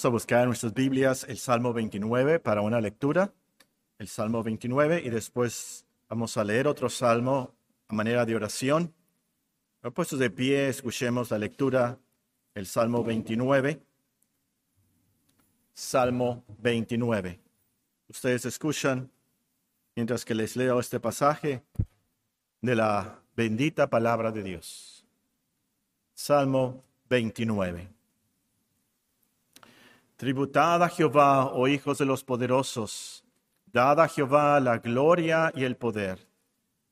Vamos a buscar en nuestras Biblias el Salmo 29 para una lectura, el Salmo 29, y después vamos a leer otro salmo a manera de oración. Puestos de pie, escuchemos la lectura, el Salmo 29. Salmo 29. Ustedes escuchan mientras que les leo este pasaje de la bendita palabra de Dios. Salmo 29. Tributad a Jehová, oh hijos de los poderosos, dad a Jehová la gloria y el poder.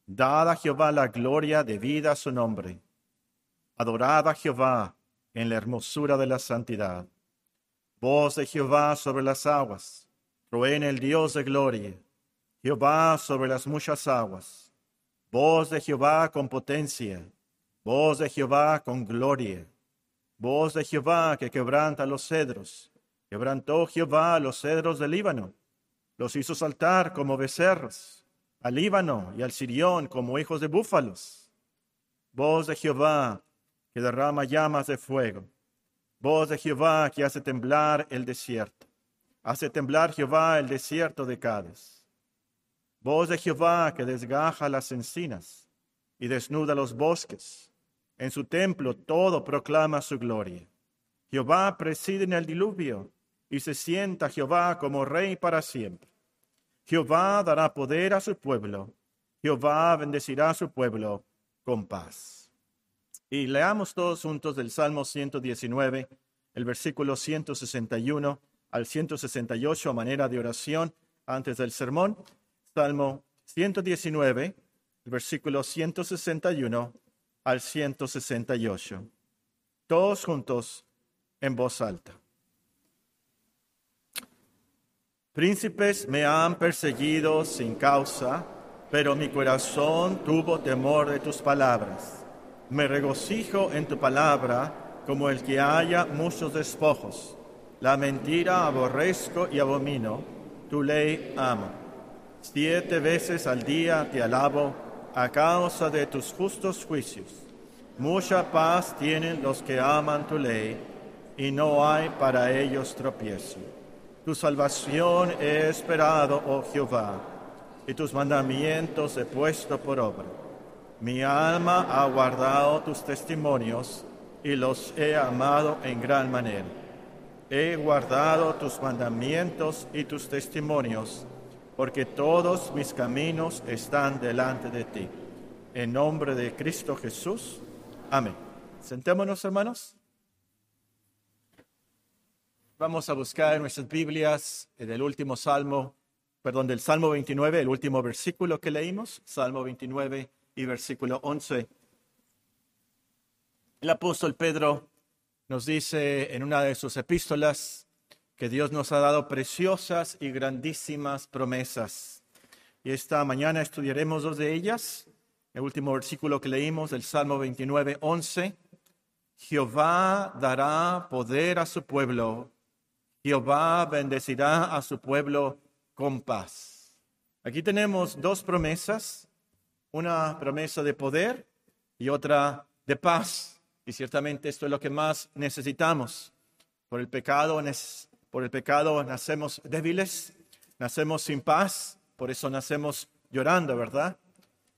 Dad a Jehová la gloria debida a su nombre. Adorad a Jehová en la hermosura de la santidad. Voz de Jehová sobre las aguas, truene el Dios de gloria. Jehová sobre las muchas aguas. Voz de Jehová con potencia. Voz de Jehová con gloria. Voz de Jehová que quebranta los cedros. Quebrantó Jehová los cedros del Líbano. Los hizo saltar como becerros. Al Líbano y al Sirión como hijos de búfalos. Voz de Jehová que derrama llamas de fuego. Voz de Jehová que hace temblar el desierto. Hace temblar Jehová el desierto de Cádiz Voz de Jehová que desgaja las encinas y desnuda los bosques. En su templo todo proclama su gloria. Jehová preside en el diluvio y se sienta Jehová como rey para siempre. Jehová dará poder a su pueblo. Jehová bendecirá a su pueblo con paz. Y leamos todos juntos del Salmo 119, el versículo 161 al 168 a manera de oración antes del sermón. Salmo 119, versículo 161 al 168. Todos juntos en voz alta. Príncipes me han perseguido sin causa, pero mi corazón tuvo temor de tus palabras. Me regocijo en tu palabra como el que haya muchos despojos. La mentira aborrezco y abomino, tu ley amo. Siete veces al día te alabo a causa de tus justos juicios. Mucha paz tienen los que aman tu ley y no hay para ellos tropiezo. Tu salvación he esperado, oh Jehová, y tus mandamientos he puesto por obra. Mi alma ha guardado tus testimonios y los he amado en gran manera. He guardado tus mandamientos y tus testimonios porque todos mis caminos están delante de ti. En nombre de Cristo Jesús. Amén. Sentémonos, hermanos. Vamos a buscar en nuestras Biblias del último salmo, perdón, del Salmo 29, el último versículo que leímos, Salmo 29 y versículo 11. El apóstol Pedro nos dice en una de sus epístolas, que Dios nos ha dado preciosas y grandísimas promesas. Y esta mañana estudiaremos dos de ellas. El último versículo que leímos del Salmo 29, 11. Jehová dará poder a su pueblo. Jehová bendecirá a su pueblo con paz. Aquí tenemos dos promesas, una promesa de poder y otra de paz. Y ciertamente esto es lo que más necesitamos. Por el pecado por el pecado nacemos débiles, nacemos sin paz, por eso nacemos llorando, ¿verdad?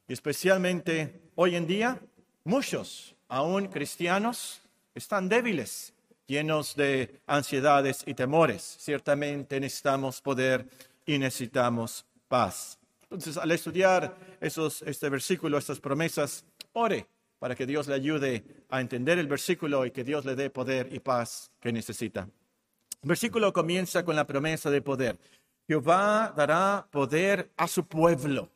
Y especialmente hoy en día, muchos, aún cristianos, están débiles, llenos de ansiedades y temores. Ciertamente necesitamos poder y necesitamos paz. Entonces, al estudiar esos, este versículo, estas promesas, ore para que Dios le ayude a entender el versículo y que Dios le dé poder y paz que necesita. El versículo comienza con la promesa de poder. Jehová dará poder a su pueblo.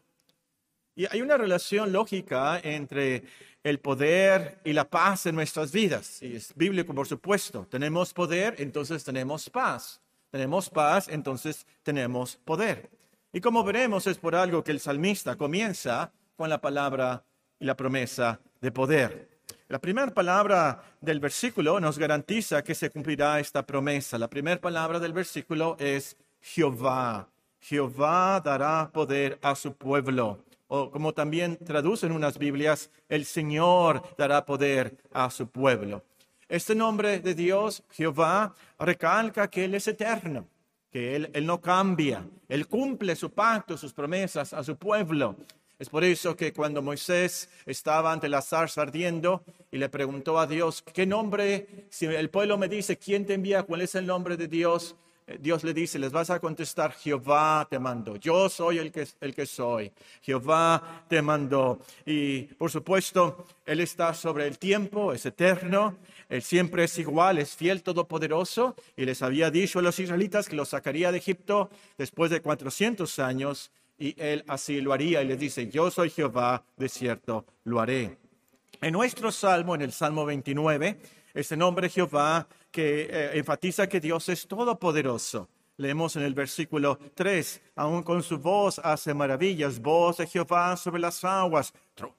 Y hay una relación lógica entre el poder y la paz en nuestras vidas. Y es bíblico, por supuesto. Tenemos poder, entonces tenemos paz. Tenemos paz, entonces tenemos poder. Y como veremos, es por algo que el salmista comienza con la palabra y la promesa de poder. La primera palabra del versículo nos garantiza que se cumplirá esta promesa. La primera palabra del versículo es Jehová. Jehová dará poder a su pueblo. O como también traducen unas Biblias, el Señor dará poder a su pueblo. Este nombre de Dios, Jehová, recalca que Él es eterno, que Él, Él no cambia, Él cumple su pacto, sus promesas a su pueblo. Es por eso que cuando Moisés estaba ante la zarza ardiendo y le preguntó a Dios, ¿qué nombre? Si el pueblo me dice, ¿quién te envía? ¿Cuál es el nombre de Dios? Eh, Dios le dice, les vas a contestar, Jehová te mandó, yo soy el que, el que soy, Jehová te mandó. Y por supuesto, Él está sobre el tiempo, es eterno, Él siempre es igual, es fiel, todopoderoso, y les había dicho a los israelitas que los sacaría de Egipto después de 400 años, y Él así lo haría, y les dice, yo soy Jehová, de cierto lo haré. En nuestro salmo, en el Salmo 29, ese nombre Jehová que eh, enfatiza que Dios es todopoderoso. Leemos en el versículo 3, aún con su voz hace maravillas, voz de Jehová sobre las aguas,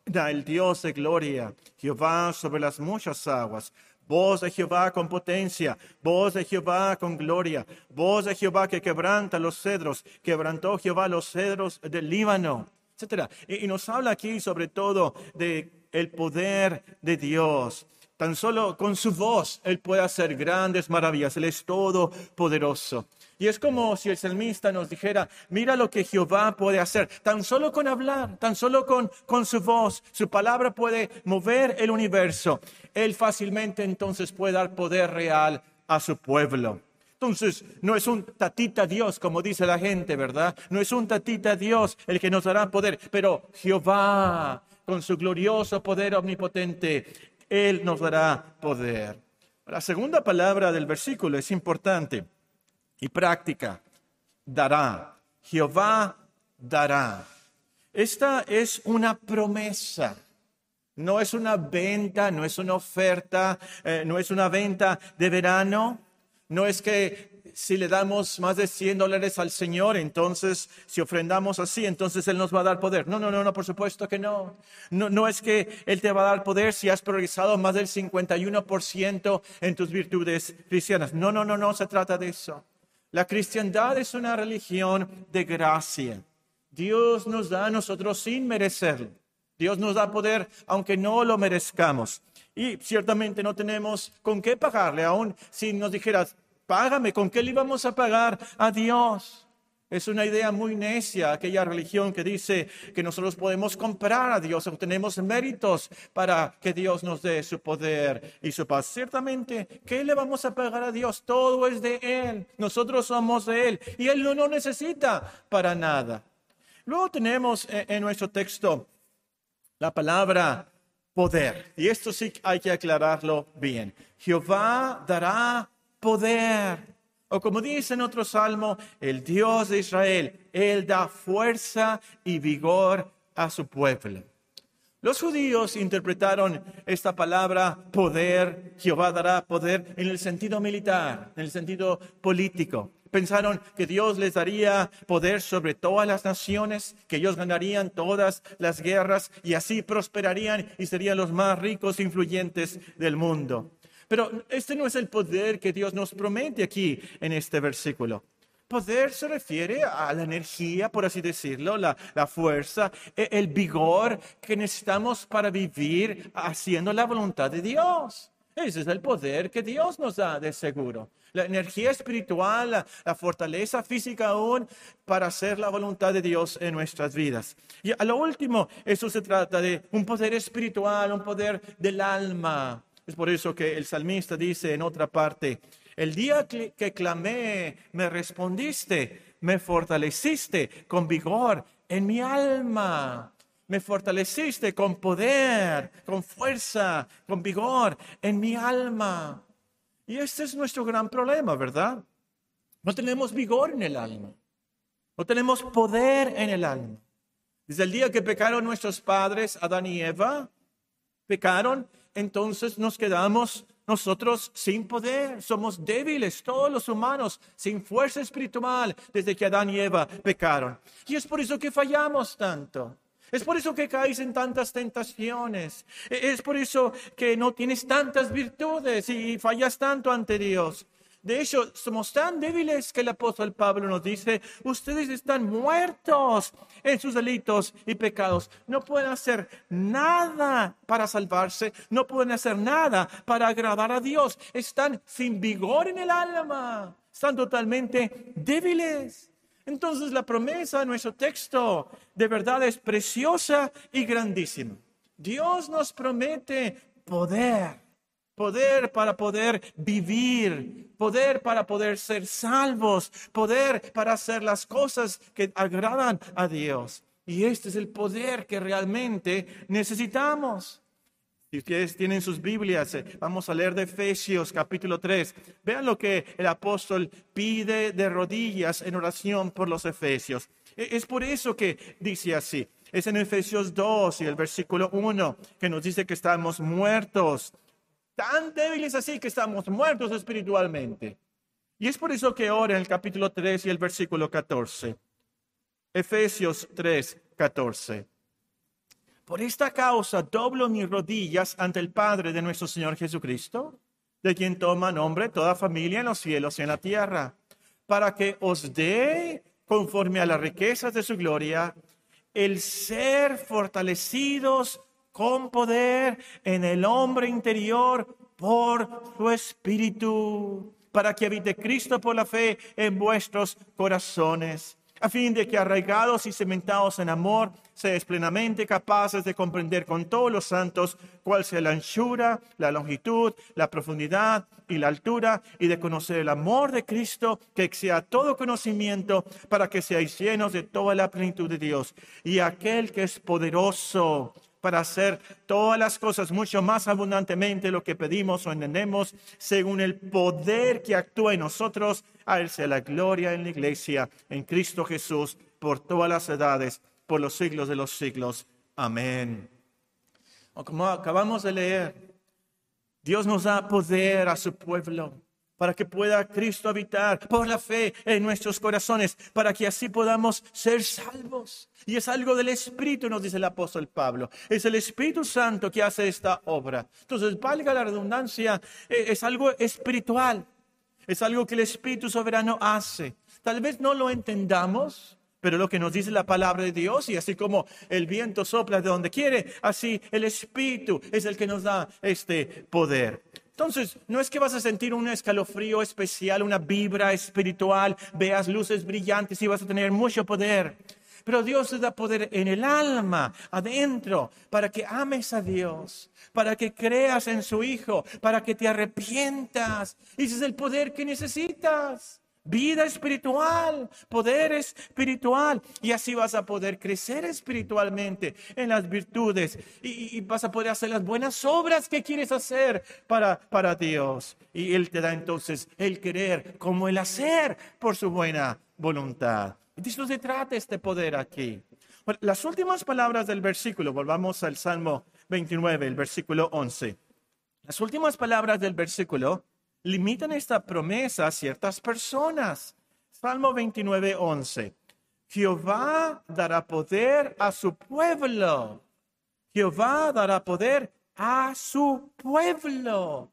da el Dios de gloria, Jehová sobre las muchas aguas, voz de Jehová con potencia, voz de Jehová con gloria, voz de Jehová que quebranta los cedros, quebrantó Jehová los cedros del Líbano, etc. Y, y nos habla aquí sobre todo de el poder de Dios. Tan solo con su voz Él puede hacer grandes maravillas. Él es todopoderoso. Y es como si el salmista nos dijera, mira lo que Jehová puede hacer. Tan solo con hablar, tan solo con, con su voz, su palabra puede mover el universo. Él fácilmente entonces puede dar poder real a su pueblo. Entonces, no es un tatita Dios, como dice la gente, ¿verdad? No es un tatita Dios el que nos dará poder, pero Jehová, con su glorioso poder omnipotente, él nos dará poder. La segunda palabra del versículo es importante y práctica. Dará. Jehová dará. Esta es una promesa. No es una venta, no es una oferta, eh, no es una venta de verano. No es que si le damos más de 100 dólares al Señor, entonces si ofrendamos así, entonces Él nos va a dar poder. No, no, no, no, por supuesto que no. No, no es que Él te va a dar poder si has progresado más del 51% en tus virtudes cristianas. No, no, no, no se trata de eso. La cristiandad es una religión de gracia. Dios nos da a nosotros sin merecerlo. Dios nos da poder aunque no lo merezcamos. Y ciertamente no tenemos con qué pagarle, aún si nos dijeras, págame, ¿con qué le íbamos a pagar a Dios? Es una idea muy necia, aquella religión que dice que nosotros podemos comprar a Dios o tenemos méritos para que Dios nos dé su poder y su paz. Ciertamente, ¿qué le vamos a pagar a Dios? Todo es de Él. Nosotros somos de Él y Él no nos necesita para nada. Luego tenemos en nuestro texto la palabra poder. Y esto sí hay que aclararlo bien. Jehová dará poder. O como dice en otro salmo, el Dios de Israel, Él da fuerza y vigor a su pueblo. Los judíos interpretaron esta palabra poder, Jehová dará poder, en el sentido militar, en el sentido político. Pensaron que Dios les daría poder sobre todas las naciones, que ellos ganarían todas las guerras y así prosperarían y serían los más ricos e influyentes del mundo. Pero este no es el poder que Dios nos promete aquí en este versículo. Poder se refiere a la energía, por así decirlo, la, fuerza, e, el vigor que necesitamos para vivir haciendo la voluntad de Dios. Ese es el poder que Dios nos da de seguro. La energía espiritual, la, la, fortaleza física aún para hacer la voluntad de Dios en nuestras vidas. Y a lo último, eso se trata de un poder espiritual, un poder del alma, es por eso que el salmista dice en otra parte, el día que, clamé, me respondiste, me fortaleciste con vigor en mi alma. Me fortaleciste con poder, con fuerza, con vigor en mi alma. Y este es nuestro gran problema, ¿verdad? No tenemos vigor en el alma. No tenemos poder en el alma. Desde el día que pecaron nuestros padres, Adán y Eva, pecaron entonces nos quedamos nosotros sin poder, somos débiles, todos los humanos, sin fuerza espiritual, desde que Adán y Eva pecaron. Y es por eso que fallamos tanto. Es por eso que caes en tantas tentaciones. E-, es por eso que no tienes tantas virtudes y fallas tanto ante Dios. De hecho, somos tan débiles que el apóstol Pablo nos dice, ustedes están muertos en sus delitos y pecados. No pueden hacer nada para salvarse, no pueden hacer nada para agradar a Dios. Están sin vigor en el alma, están totalmente débiles. Entonces la promesa de nuestro texto de verdad es preciosa y grandísima. Dios nos promete poder poder para poder vivir, poder para poder ser salvos, poder para hacer las cosas que agradan a Dios. Y este es el poder que realmente necesitamos. Si ustedes tienen sus Biblias, eh, vamos a leer de Efesios capítulo 3. Vean lo que el apóstol pide de rodillas en oración por los Efesios. E, es por eso que dice así. Es en Efesios 2 y el versículo 1 que nos dice que estamos muertos tan débiles así que estamos muertos espiritualmente. Y es por eso que ora en el capítulo 3 y el versículo 14. Efesios 3, 14. Por esta causa doblo mis rodillas ante el Padre de nuestro Señor Jesucristo, de quien toma nombre toda familia en los cielos y en la tierra, para que os dé, conforme a las riquezas de su gloria, el ser fortalecidos con poder en el hombre interior por su espíritu, para que habite Cristo por la fe en vuestros corazones a fin de que arraigados y cementados en amor, seáis plenamente capaces de comprender con todos los santos cuál sea la anchura, la longitud, la profundidad y la altura, y de conocer el amor de Cristo que exceda todo conocimiento, para que seáis llenos de toda la plenitud de Dios. Y aquel que es poderoso para hacer todas las cosas mucho más abundantemente lo que pedimos o entendemos, según el poder que actúa en nosotros, a sea la gloria en la iglesia, en Cristo Jesús, por todas las edades, por los siglos de los siglos. Amén. Como acabamos de leer, Dios nos da poder a su pueblo para que pueda Cristo habitar por la fe en nuestros corazones, para que así podamos ser salvos. Y es algo del Espíritu, nos dice el apóstol Pablo. Es el Espíritu Santo que hace esta obra. Entonces, valga la redundancia, eh, es algo espiritual. Es algo que el Espíritu soberano hace. Tal vez no lo entendamos, pero lo que nos dice la palabra de Dios, y así como el viento sopla de donde quiere, así el Espíritu es el que nos da este poder. Entonces, no es que vas a sentir un escalofrío especial, una vibra espiritual, veas luces brillantes y vas a tener mucho poder. Pero Dios te da poder en el alma, adentro, para que ames a Dios, para que creas en su Hijo, para que te arrepientas. Ese es el poder que necesitas vida espiritual, poder espiritual. Y así vas a poder crecer espiritualmente en las virtudes y, vas a poder hacer las buenas obras que quieres hacer para, para Dios. Y Él te da entonces el querer como el hacer por su buena voluntad. De eso se trata este poder aquí. las últimas palabras del versículo, volvamos al Salmo 29, el versículo 11. Las últimas palabras del versículo limitan esta promesa a ciertas personas. Salmo 29, 11. Jehová dará poder a su pueblo. Jehová dará poder a su pueblo.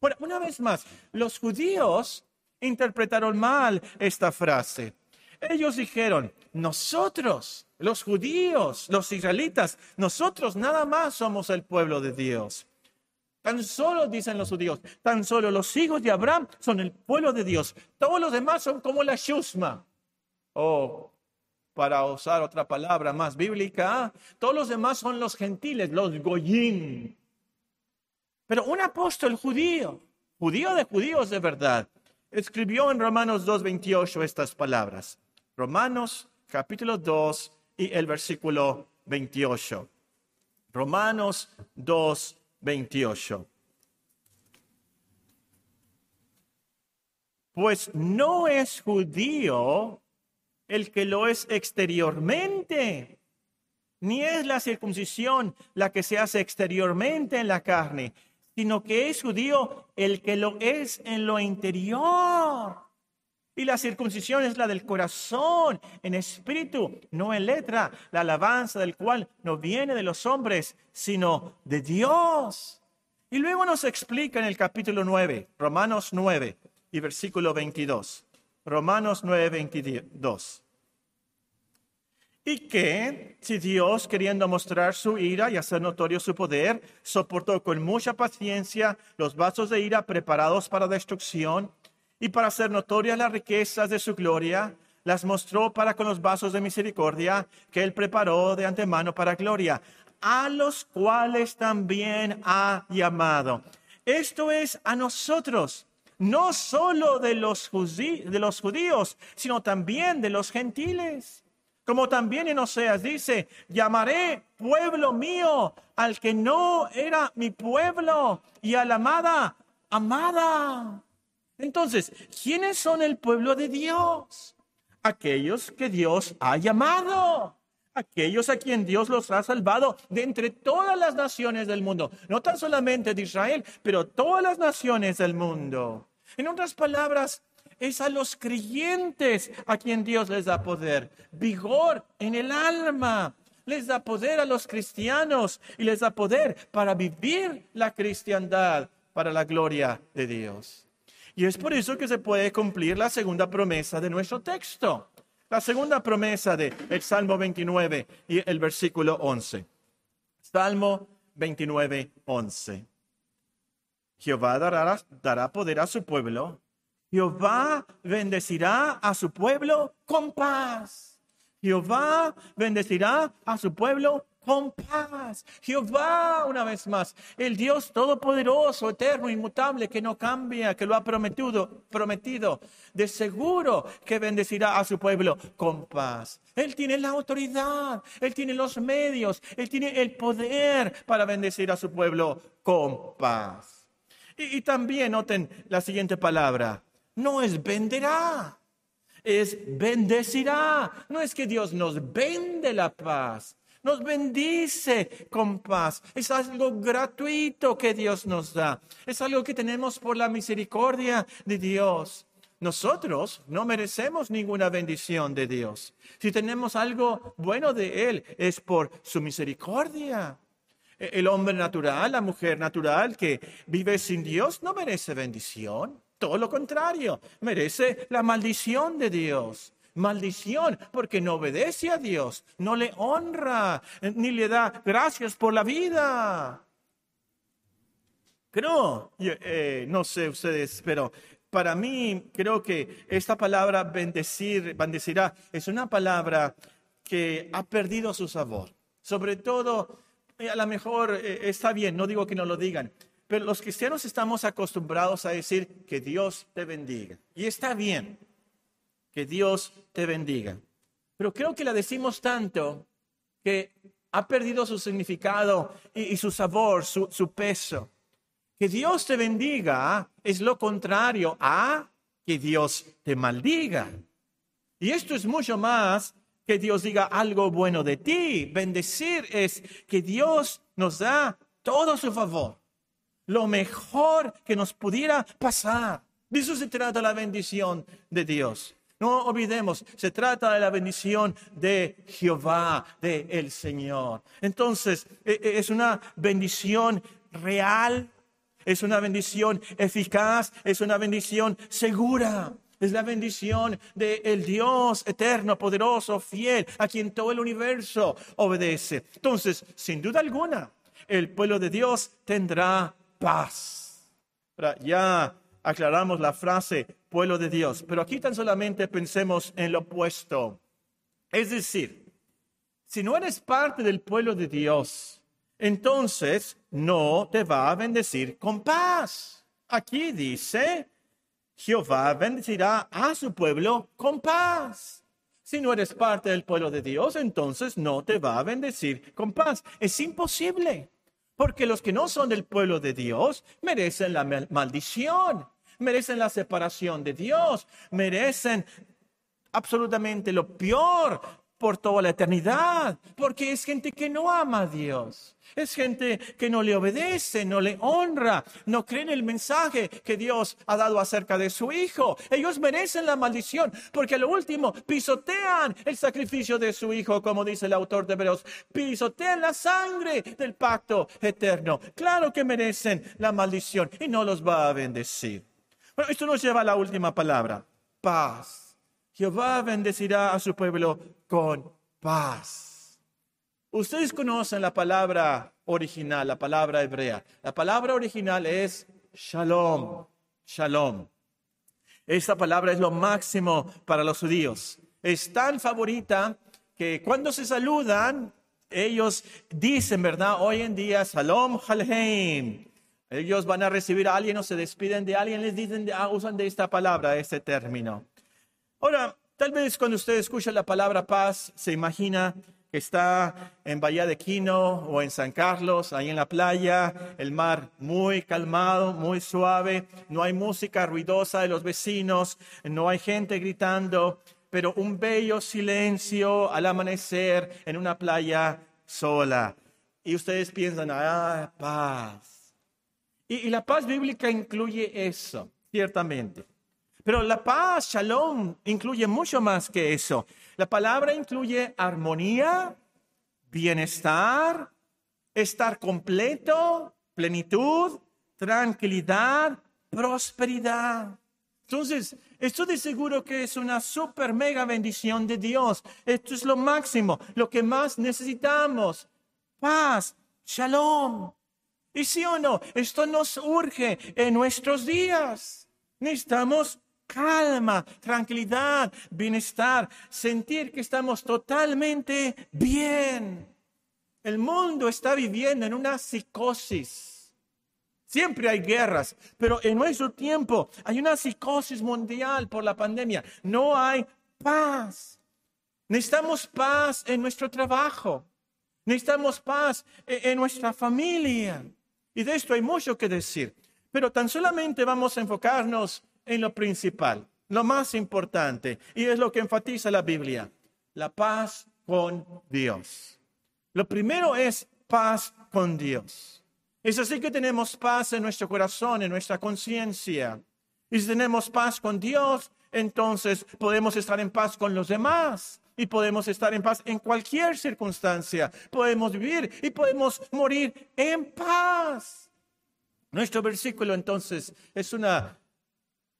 Bueno, una vez más, los judíos interpretaron mal esta frase. Ellos dijeron, nosotros, los judíos, los israelitas, nosotros nada más somos el pueblo de Dios. Tan solo, dicen los judíos, tan solo los hijos de Abraham son el pueblo de Dios. Todos los demás son como la shusma. O, para usar otra palabra más bíblica, todos los demás son los gentiles, los goyim. Pero un apóstol judío, judío de judíos de verdad, escribió en Romanos 2.28 estas palabras. Romanos capítulo 2 y el versículo 28. Romanos 2, 28. Pues no es judío el que lo es exteriormente, ni es la circuncisión la que se hace exteriormente en la carne, sino que es judío el que lo es en lo interior. Y la circuncisión es la del corazón, en espíritu, no en letra, la alabanza del cual no viene de los hombres, sino de Dios. Y luego nos explica en el capítulo 9, Romanos 9, y versículo 22. Romanos 9, 22. Y que, si Dios, queriendo mostrar su ira y hacer notorio su poder, soportó con mucha paciencia los vasos de ira preparados para destrucción, y para hacer notorias las riquezas de su gloria, las mostró para con los vasos de misericordia que él preparó de antemano para gloria, a los cuales también ha llamado. Esto es a nosotros, no solo de los, de los judíos, sino también de los gentiles como también en Oseas dice, llamaré pueblo mío al que no era mi pueblo y a la amada, amada. Entonces, ¿quiénes son el pueblo de Dios? Aquellos que Dios ha llamado, aquellos a quien Dios los ha salvado de entre todas las naciones del mundo, no tan solamente de Israel, pero todas las naciones del mundo. En otras palabras, es a los creyentes a quien Dios les da poder, vigor en el alma. Les da poder a los cristianos y les da poder para vivir la cristiandad para la gloria de Dios. Y es por eso que se puede cumplir la segunda promesa de nuestro texto. La segunda promesa del el Salmo 29 y el versículo 11. Salmo 29, 11. Jehová dará, dará poder a su pueblo Jehová bendecirá a su pueblo con paz. Jehová bendecirá a su pueblo con paz. Jehová, una vez más, el Dios todopoderoso, eterno, inmutable, que no cambia, que lo ha prometido, prometido, de seguro que bendecirá a su pueblo con paz. Él tiene la autoridad, él tiene los medios, él tiene el poder para bendecir a su pueblo con paz. Y, y también noten la siguiente palabra, no es venderá, es bendecirá. No es que Dios nos vende la paz, nos bendice con paz. Es algo gratuito que Dios nos da. Es algo que tenemos por la misericordia de Dios. Nosotros no merecemos ninguna bendición de Dios. Si tenemos algo bueno de Él, es por su misericordia. E-, el hombre natural, la mujer natural que vive sin Dios, no merece bendición. Todo lo contrario, merece la maldición de Dios. Maldición porque no obedece a Dios, no le honra, ni le da gracias por la vida. Creo, eh, no sé ustedes, pero para mí creo que esta palabra bendecir, bendecirá, es una palabra que ha perdido su sabor. Sobre todo, eh, a lo mejor eh, está bien, no digo que no lo digan, pero los cristianos estamos acostumbrados a decir que Dios te bendiga. Y está bien que Dios te bendiga. Pero creo que la decimos tanto que ha perdido su significado y, su sabor, su, su peso. Que Dios te bendiga es lo contrario a que Dios te maldiga. Y esto es mucho más que Dios diga algo bueno de ti. Bendecir es que Dios nos da todo su favor lo mejor que nos pudiera pasar. De eso se trata la bendición de Dios. No olvidemos, se trata de la bendición de Jehová, de el Señor. Entonces, e, e, es una bendición real, es una bendición eficaz, es una bendición segura. Es la bendición del el Dios eterno, poderoso, fiel, a quien todo el universo obedece. Entonces, sin duda alguna, el pueblo de Dios tendrá paz. Ya aclaramos la frase pueblo de Dios, pero aquí tan solamente pensemos en lo opuesto. Es decir, si no eres parte del pueblo de Dios, entonces no te va a bendecir con paz. Aquí dice, Jehová bendecirá a su pueblo con paz. Si no eres parte del pueblo de Dios, entonces no te va a bendecir con paz. Es imposible. Porque los que no son del pueblo de Dios merecen la maldición, merecen la separación de Dios, merecen absolutamente lo peor por toda la eternidad, porque es gente que no ama a Dios, es gente que no le obedece, no le honra, no cree en el mensaje que Dios ha dado acerca de su Hijo. Ellos merecen la maldición, porque a lo último pisotean el sacrificio de su Hijo, como dice el autor de Hebreos, pisotean la sangre del pacto eterno. Claro que merecen la maldición y no los va a bendecir. Bueno, esto nos lleva a la última palabra, paz. Jehová bendecirá a su pueblo con paz. Ustedes conocen la palabra original, la palabra hebrea. La palabra original es shalom, shalom. Esta palabra es lo máximo para los judíos. Es tan favorita que cuando se saludan, ellos dicen, ¿verdad? Hoy en día, Shalom Aleichem. Ellos van a recibir a alguien o se despiden de alguien, les dicen, ah, usan de esta palabra, este término. Ahora, tal vez cuando usted escucha la palabra paz, se imagina que está en Bahía de Quino o en San Carlos, ahí en la playa, el mar muy calmado, muy suave, no hay música ruidosa de los vecinos, no hay gente gritando, pero un bello silencio al amanecer en una playa sola. Y ustedes piensan, ah, paz. Y, la paz bíblica incluye eso, ciertamente. Pero la paz, shalom, incluye mucho más que eso. La palabra incluye armonía, bienestar, estar completo, plenitud, tranquilidad, prosperidad. Entonces, esto de seguro que es una super mega bendición de Dios. Esto es lo máximo, lo que más necesitamos. Paz, shalom. Y sí o no, esto nos urge en nuestros días. Necesitamos calma, tranquilidad, bienestar, sentir que estamos totalmente bien. El mundo está viviendo en una psicosis. Siempre hay guerras, pero en nuestro tiempo hay una psicosis mundial por la pandemia. No hay paz. Necesitamos paz en nuestro trabajo. Necesitamos paz en nuestra familia. Y de esto hay mucho que decir. Pero tan solamente vamos a enfocarnos en lo principal, lo más importante, y es lo que enfatiza la Biblia, la paz con Dios. Lo primero es paz con Dios. Es así que tenemos paz en nuestro corazón, en nuestra conciencia. Y si tenemos paz con Dios, entonces podemos estar en paz con los demás y podemos estar en paz en cualquier circunstancia. Podemos vivir y podemos morir en paz. Nuestro versículo entonces es una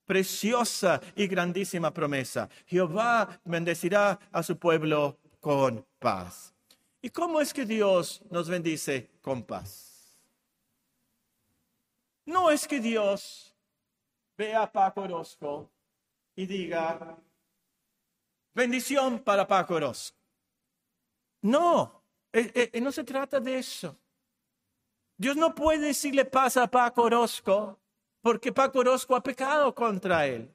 preciosa y grandísima promesa. Jehová bendecirá a su pueblo con paz. ¿Y cómo es que Dios nos bendice con paz? No es que Dios vea a Paco Orozco y diga, bendición para Paco Orozco. No, eh, eh, no se trata de eso. Dios no puede decirle paz a Paco Orozco porque Paco Orozco ha pecado contra él.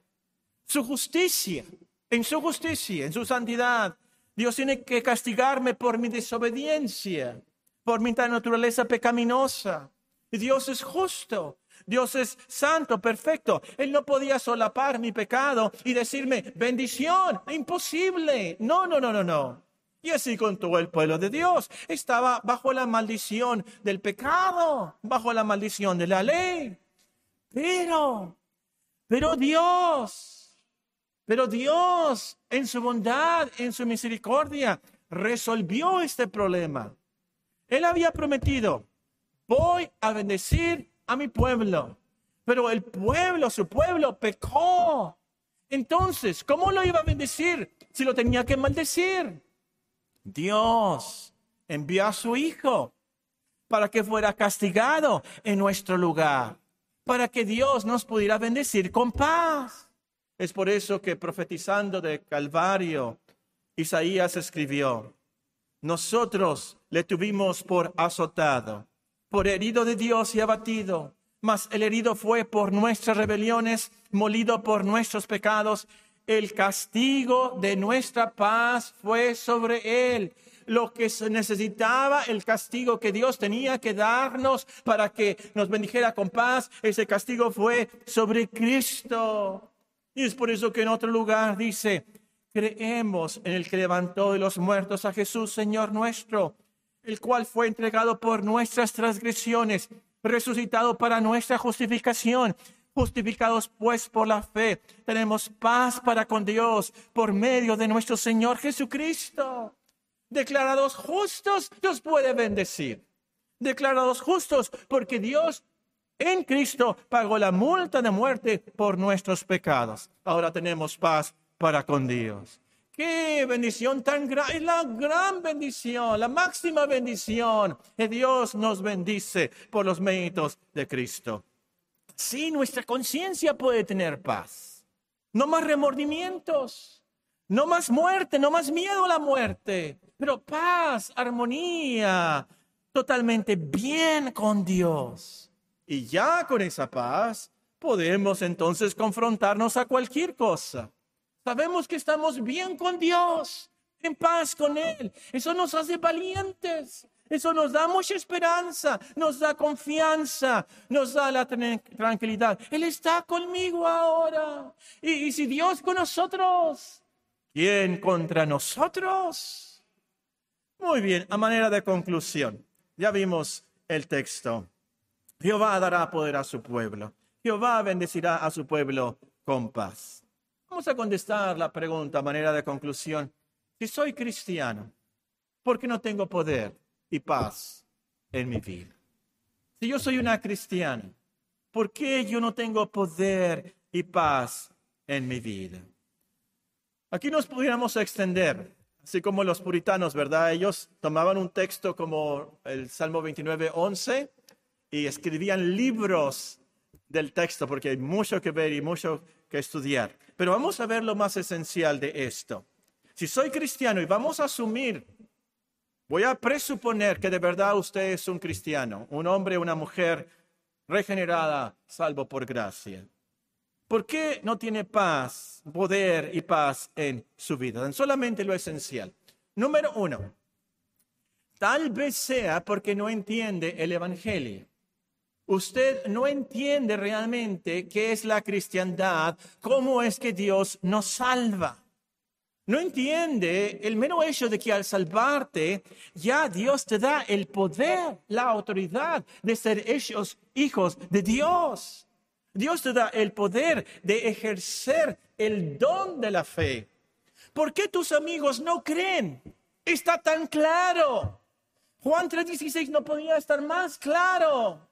Su justicia, en su justicia, en su santidad, Dios tiene que castigarme por mi desobediencia, por mi naturaleza pecaminosa. Dios es justo, Dios es santo, perfecto. Él no podía solapar mi pecado y decirme, bendición, imposible. No, no, no, no, no. Y así con todo el pueblo de Dios. Estaba bajo la maldición del pecado, bajo la maldición de la ley. Pero, pero Dios, pero Dios en su bondad, en su misericordia, resolvió este problema. Él había prometido, voy a bendecir a mi pueblo, pero el pueblo, su pueblo, pecó. Entonces, ¿cómo lo iba a bendecir si lo tenía que maldecir? Dios envió a su Hijo para que fuera castigado en nuestro lugar para que Dios nos pudiera bendecir con paz. Es por eso que profetizando de Calvario, Isaías escribió, nosotros le tuvimos por azotado, por herido de Dios y abatido, mas el herido fue por nuestras rebeliones, molido por nuestros pecados. El castigo de nuestra paz fue sobre él lo que se necesitaba, el castigo que Dios tenía que darnos para que nos bendijera con paz, ese castigo fue sobre Cristo. Y es por eso que en otro lugar dice, creemos en el que levantó de los muertos a Jesús, Señor nuestro, el cual fue entregado por nuestras transgresiones, resucitado para nuestra justificación. Justificados pues por la fe, tenemos paz para con Dios por medio de nuestro Señor Jesucristo. Declarados justos, Dios puede bendecir. Declarados justos porque Dios En Cristo pagó la multa de muerte por nuestros pecados. Ahora tenemos paz para con Dios. Qué bendición tan grande, la gran bendición, la máxima bendición que Dios nos bendice por los méritos de Cristo. Sí, nuestra conciencia puede tener paz. No más remordimientos, no más muerte, no más miedo a la muerte, pero paz, armonía, totalmente bien con Dios. Y ya con esa paz podemos entonces confrontarnos a cualquier cosa. Sabemos que estamos bien con Dios, en paz con Él. Eso nos hace valientes. Eso nos da mucha esperanza, nos da confianza, nos da la tranquilidad. Él está conmigo ahora. Y, si Dios con nosotros, ¿quién contra nosotros? Muy bien, a manera de conclusión, ya vimos el texto. Jehová dará poder a su pueblo. Jehová bendecirá a su pueblo con paz. Vamos a contestar la pregunta a manera de conclusión. Si soy cristiano, ¿por qué no tengo poder y paz en mi vida? Si yo soy una cristiana, ¿por qué yo no tengo poder y paz en mi vida? Aquí nos pudiéramos extender, así como los puritanos, ¿verdad? Ellos tomaban un texto como el Salmo 29, 11 y escribían libros del texto porque hay mucho que ver y mucho que estudiar. Pero vamos a ver lo más esencial de esto. Si soy cristiano y vamos a asumir, voy a presuponer que de verdad usted es un cristiano, un hombre, una mujer regenerada, salvo por gracia. ¿Por qué no tiene paz, poder y paz en su vida? solamente lo esencial. Número uno, tal vez sea porque no entiende el Evangelio usted no entiende realmente qué es la cristiandad, cómo es que Dios nos salva. No entiende el mero hecho de que al salvarte ya Dios te da el poder, la autoridad de ser hechos hijos de Dios. Dios te da el poder de ejercer el don de la fe. ¿Por qué tus amigos no creen? Está tan claro. Juan 3:16 no podía estar más claro.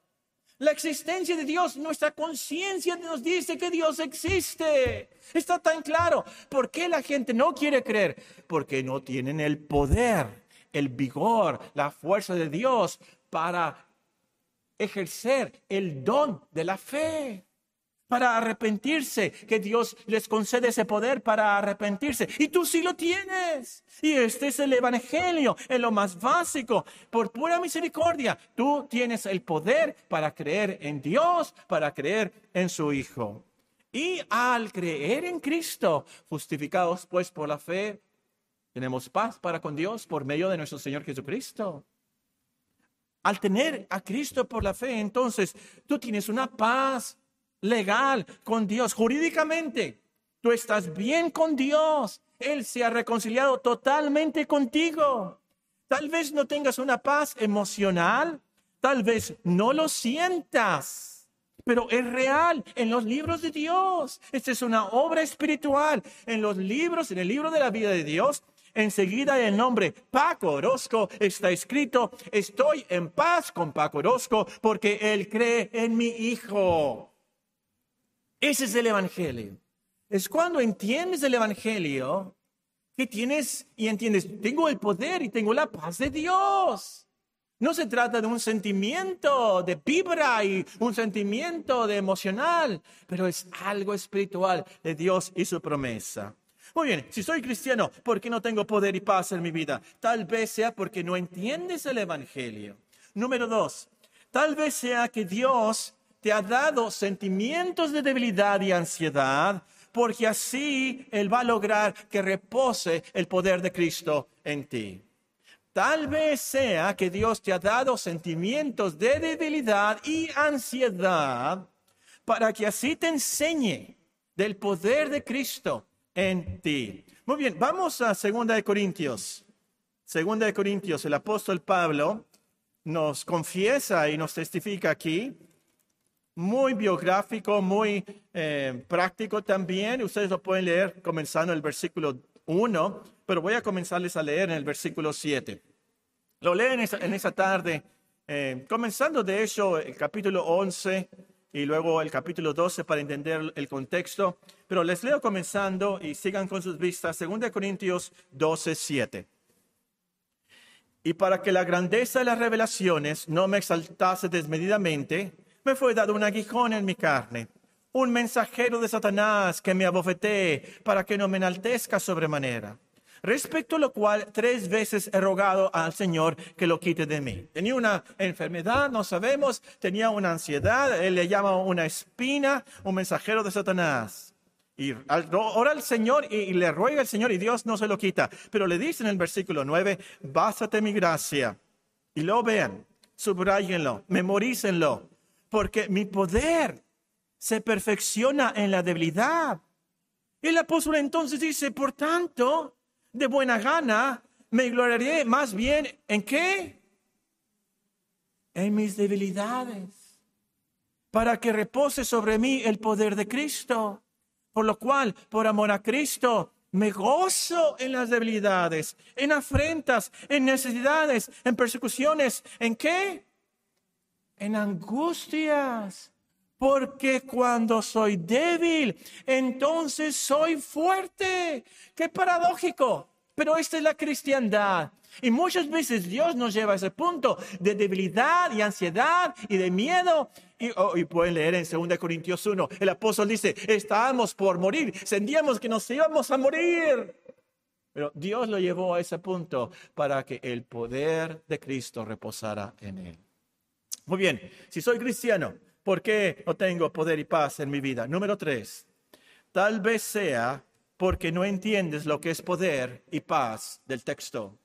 La existencia de Dios, nuestra conciencia nos dice que Dios existe. Está tan claro. ¿Por qué la gente no quiere creer? Porque no tienen el poder, el vigor, la fuerza de Dios para ejercer el don de la fe para arrepentirse, que Dios les concede ese poder para arrepentirse. Y tú sí lo tienes. Y este es el Evangelio, en lo más básico. Por pura misericordia, tú tienes el poder para creer en Dios, para creer en su Hijo. Y al creer en Cristo, justificados pues por la fe, tenemos paz para con Dios por medio de nuestro Señor Jesucristo. Al tener a Cristo por la fe, entonces tú tienes una paz legal con Dios, jurídicamente. Tú estás bien con Dios. Él se ha reconciliado totalmente contigo. Tal vez no tengas una paz emocional, tal vez no lo sientas, pero es real en los libros de Dios. Esta es una obra espiritual. En los libros, en el libro de la vida de Dios, enseguida el nombre Paco Orozco está escrito, estoy en paz con Paco Orozco porque él cree en mi hijo. Ese es el Evangelio. Es cuando entiendes el Evangelio que tienes y entiendes, tengo el poder y tengo la paz de Dios. No se trata de un sentimiento de vibra y un sentimiento de emocional, pero es algo espiritual de Dios y su promesa. Muy bien, si soy cristiano, ¿por qué no tengo poder y paz en mi vida? Tal vez sea porque no entiendes el Evangelio. Número dos, tal vez sea que Dios te ha dado sentimientos de debilidad y ansiedad, porque así Él va a lograr que repose el poder de Cristo en ti. Tal vez sea que Dios te ha dado sentimientos de debilidad y ansiedad para que así te enseñe del poder de Cristo en ti. Muy bien, vamos a 2 de Corintios. 2 de Corintios, el apóstol Pablo nos confiesa y nos testifica aquí muy biográfico, muy eh, práctico también. Ustedes lo pueden leer comenzando en el versículo 1, pero voy a comenzarles a leer en el versículo 7. Lo leen en esa, tarde Eh, comenzando de hecho el capítulo 11 y luego el capítulo 12 para entender el contexto, pero les leo comenzando y sigan con sus vistas, 2 Corintios 12, 7. Y para que la grandeza de las revelaciones no me exaltase desmedidamente, me fue dado un aguijón en mi carne, un mensajero de Satanás que me abofetee para que no me enaltezca sobremanera respecto a lo cual tres veces he rogado al Señor que lo quite de mí. Tenía una enfermedad, no sabemos, tenía una ansiedad, él le llama una espina, un mensajero de Satanás. Y ora al Señor y, le ruega al Señor y Dios no se lo quita. Pero le dice en el versículo 9, bástate mi gracia. Y lo vean, subrayenlo, memorícenlo, porque mi poder se perfecciona en la debilidad. El apóstol entonces dice, por tanto, de buena gana, me gloriaré más bien en qué? En mis debilidades, para que repose sobre mí el poder de Cristo. Por lo cual, por amor a Cristo, me gozo en las debilidades, en afrentas, en necesidades, en persecuciones. ¿En qué? En angustias. Porque cuando soy débil, entonces soy fuerte. Qué paradójico. Pero esta es la cristiandad. Y muchas veces Dios nos lleva a ese punto de debilidad y ansiedad y de miedo. Y, oh, pueden leer en 2 Corintios 1, el apóstol dice, estábamos por morir, sentíamos que nos íbamos a morir. Pero Dios lo llevó a ese punto para que el poder de Cristo reposara en él. Muy bien, si soy cristiano, ¿Por qué no tengo poder y paz en mi vida? Número tres, tal vez sea porque no entiendes lo que es poder y paz del texto.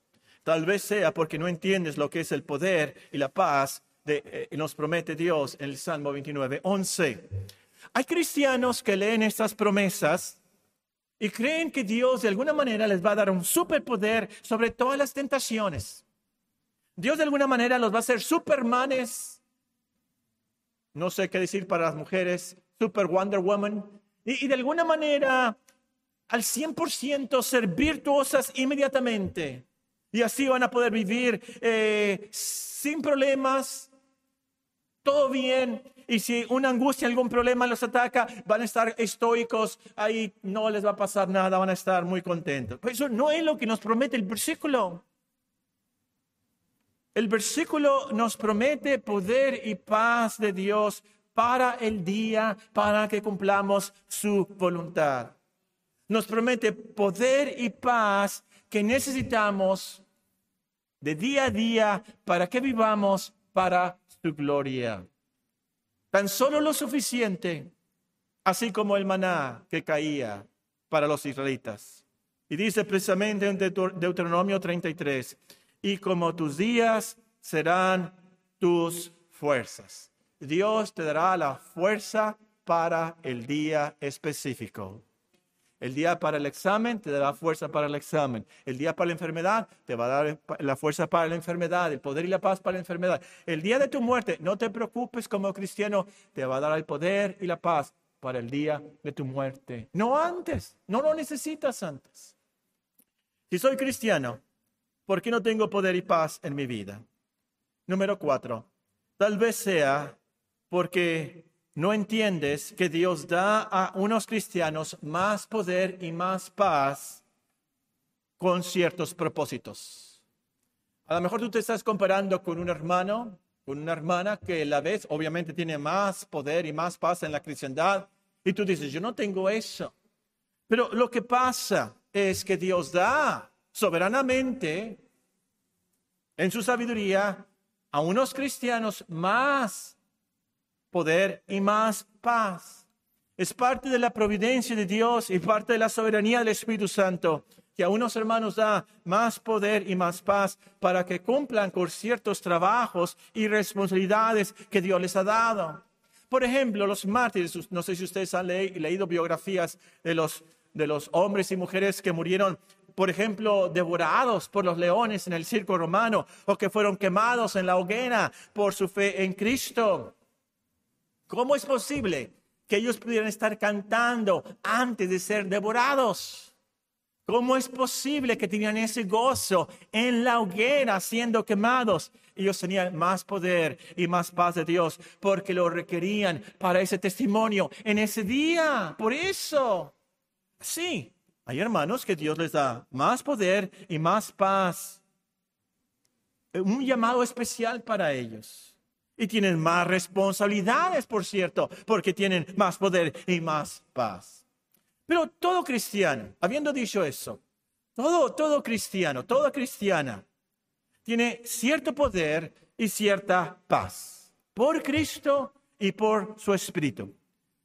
Tal vez sea porque no entiendes lo que es el poder y la paz de eh, nos promete Dios en el Salmo 29, 11. Hay cristianos que leen estas promesas y creen que Dios de alguna manera les va a dar un superpoder sobre todas las tentaciones. Dios de alguna manera los va a hacer supermanes no sé qué decir para las mujeres, Super Wonder Woman, y, de alguna manera al 100% ser virtuosas inmediatamente. Y así van a poder vivir eh, sin problemas, todo bien. Y si una angustia, algún problema los ataca, van a estar estoicos, ahí no les va a pasar nada, van a estar muy contentos. Pero eso no es lo que nos promete el versículo. El versículo nos promete poder y paz de Dios para el día, para que cumplamos su voluntad. Nos promete poder y paz que necesitamos de día a día para que vivamos para su gloria. Tan solo lo suficiente, así como el maná que caía para los israelitas. Y dice precisamente en Deuteronomio 33, y como tus días serán tus fuerzas. Dios te dará la fuerza para el día específico. El día para el examen te dará fuerza para el examen. El día para la enfermedad te va a dar la fuerza para la enfermedad, el poder y la paz para la enfermedad. El día de tu muerte, no te preocupes como cristiano, te va a dar el poder y la paz para el día de tu muerte. No antes, no lo necesitas antes. Si soy cristiano, ¿Por qué no tengo poder y paz en mi vida? Número cuatro, tal vez sea porque no entiendes que Dios da a unos cristianos más poder y más paz con ciertos propósitos. A lo mejor tú te estás comparando con un hermano, con una hermana que a la vez obviamente tiene más poder y más paz en la cristiandad y tú dices, yo no tengo eso. Pero lo que pasa es que Dios da soberanamente, en su sabiduría, a unos cristianos más poder y más paz. Es parte de la providencia de Dios y parte de la soberanía del Espíritu Santo que a unos hermanos da más poder y más paz para que cumplan con ciertos trabajos y responsabilidades que Dios les ha dado. Por ejemplo, los mártires, no sé si ustedes han leído biografías de los, de los hombres y mujeres que murieron por ejemplo, devorados por los leones en el circo romano o que fueron quemados en la hoguera por su fe en Cristo. ¿Cómo es posible que ellos pudieran estar cantando antes de ser devorados? ¿Cómo es posible que tenían ese gozo en la hoguera siendo quemados? Ellos tenían más poder y más paz de Dios porque lo requerían para ese testimonio en ese día. Por eso, sí, hay hermanos que Dios les da más poder y más paz. Un llamado especial para ellos. Y tienen más responsabilidades, por cierto, porque tienen más poder y más paz. Pero todo cristiano, habiendo dicho eso, todo, todo cristiano, toda cristiana, tiene cierto poder y cierta paz por Cristo y por su Espíritu.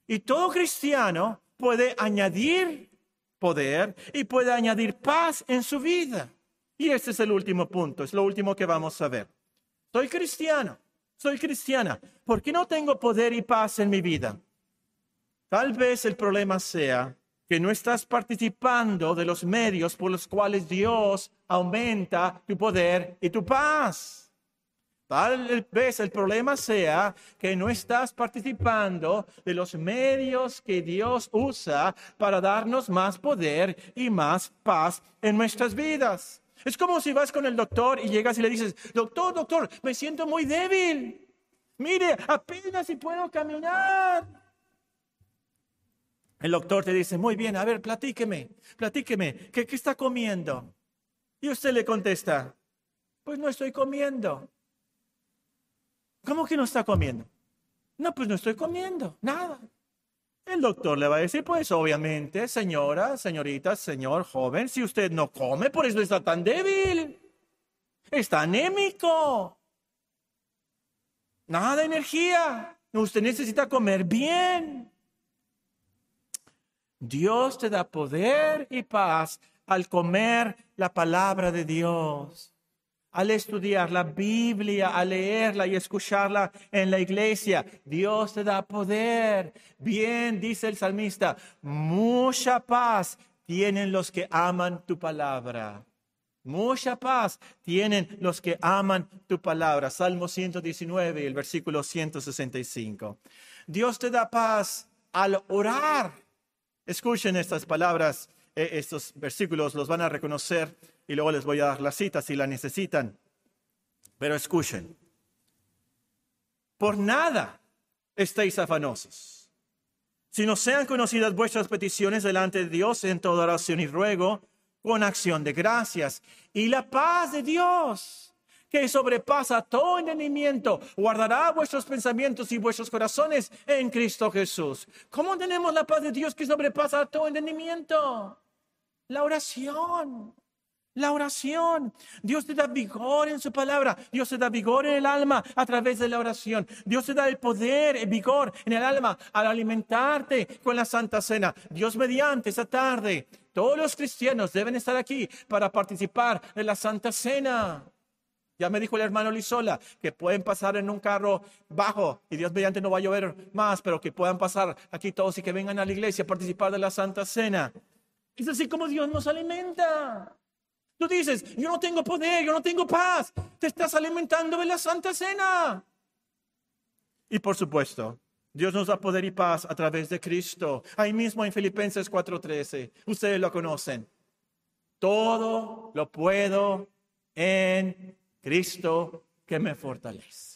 Y todo cristiano puede añadir poder y puede añadir paz en su vida. Y este es el último punto, es lo último que vamos a ver. Soy cristiano, soy cristiana. ¿Por qué no tengo poder y paz en mi vida? Tal vez el problema sea que no estás participando de los medios por los cuales Dios aumenta tu poder y tu paz. Tal vez el problema sea que no estás participando de los medios que Dios usa para darnos más poder y más paz en nuestras vidas. Es como si vas con el doctor y llegas y le dices, doctor, doctor, me siento muy débil. Mire, apenas si puedo caminar. El doctor te dice, muy bien, a ver, platíqueme, platíqueme, ¿qué, ¿qué, está comiendo? Y usted le contesta, pues no estoy comiendo. ¿Cómo que no está comiendo? No, pues no estoy comiendo, nada. El doctor le va a decir, pues obviamente, señora, señorita, señor, joven, si usted no come, por eso está tan débil. Está anémico. Nada de energía. Usted necesita comer bien. Dios te da poder y paz al comer la palabra de Dios al estudiar la Biblia, al leerla y escucharla en la iglesia. Dios te da poder. Bien, dice el salmista, mucha paz tienen los que aman tu palabra. Mucha paz tienen los que aman tu palabra. Salmo 119, el versículo 165. Dios te da paz al orar. Escuchen estas palabras, eh, estos versículos los van a reconocer y luego les voy a dar la cita si la necesitan. Pero escuchen, por nada estéis afanosos, Si no sean conocidas vuestras peticiones delante de Dios en toda oración y ruego, con acción de gracias. Y la paz de Dios, que sobrepasa todo entendimiento, guardará vuestros pensamientos y vuestros corazones en Cristo Jesús. ¿Cómo tenemos la paz de Dios que sobrepasa todo entendimiento? La oración. La oración. Dios te da vigor en su palabra. Dios te da vigor en el alma a través de la oración. Dios te da el poder, el vigor en el alma al alimentarte con la Santa Cena. Dios mediante esta tarde. Todos los cristianos deben estar aquí para participar de la Santa Cena. Ya me dijo el hermano Lizola que pueden pasar en un carro bajo y Dios mediante no va a llover más, pero que puedan pasar aquí todos y que vengan a la iglesia a participar de la Santa Cena. Es así como Dios nos alimenta. Tú dices, yo no tengo poder, yo no tengo paz. Te estás alimentando de la Santa Cena. Y por supuesto, Dios nos da poder y paz a través de Cristo. Ahí mismo en Filipenses 4:13, ustedes lo conocen. Todo lo puedo en Cristo que me fortalece.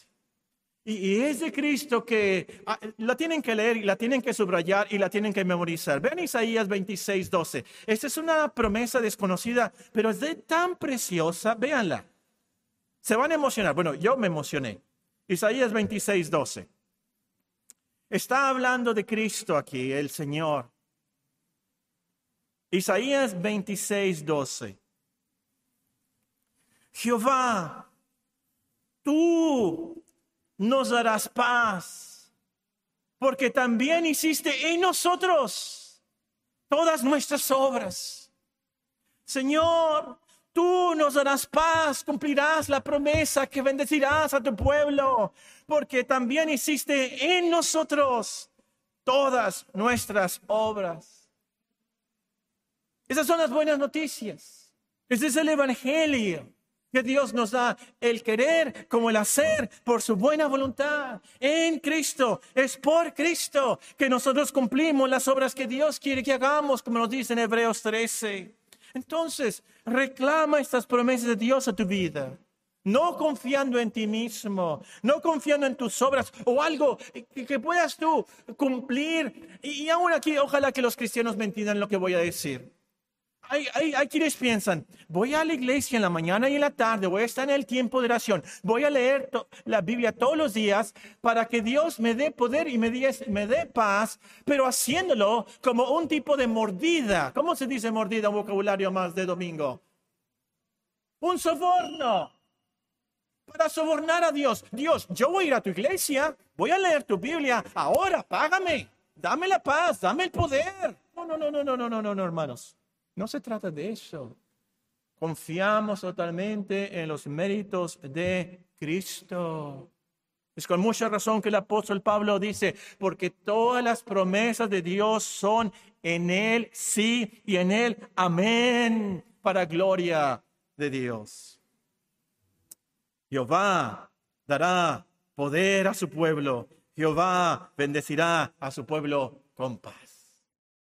Y, es de Cristo que ah, la tienen que leer y la tienen que subrayar y la tienen que memorizar. Vean Isaías 26, 12. Esta es una promesa desconocida, pero es de tan preciosa. Véanla. Se van a emocionar. Bueno, yo me emocioné. Isaías 26, 12. Está hablando de Cristo aquí, el Señor. Isaías 26, 12. Jehová, tú nos darás paz, porque también hiciste en nosotros todas nuestras obras. Señor, tú nos darás paz, cumplirás la promesa que bendecirás a tu pueblo, porque también hiciste en nosotros todas nuestras obras. Esas son las buenas noticias. Ese es el Evangelio que Dios nos da el querer como el hacer por su buena voluntad en Cristo. Es por Cristo que nosotros cumplimos las obras que Dios quiere que hagamos, como nos dice en Hebreos 13. Entonces, reclama estas promesas de Dios a tu vida. No confiando en ti mismo, no confiando en tus obras o algo que, puedas tú cumplir. Y, aún aquí, ojalá que los cristianos me entiendan lo que voy a decir hay, quienes piensan, voy a la iglesia en la mañana y en la tarde, voy a estar en el tiempo de oración, voy a leer la Biblia todos los días para que Dios me dé poder y me dé, me dé paz, pero haciéndolo como un tipo de mordida. ¿Cómo se dice mordida, un vocabulario más de domingo? Un soborno. Para sobornar a Dios. Dios, yo voy a ir a tu iglesia, voy a leer tu Biblia, ahora págame, dame la paz, dame el poder. No, no, no, no, no, no, no, no, hermanos. No se trata de eso. Confiamos totalmente en los méritos de Cristo. Es con mucha razón que el apóstol Pablo dice, porque todas las promesas de Dios son en Él sí y en Él amén para gloria de Dios. Jehová dará poder a su pueblo. Jehová bendecirá a su pueblo con paz.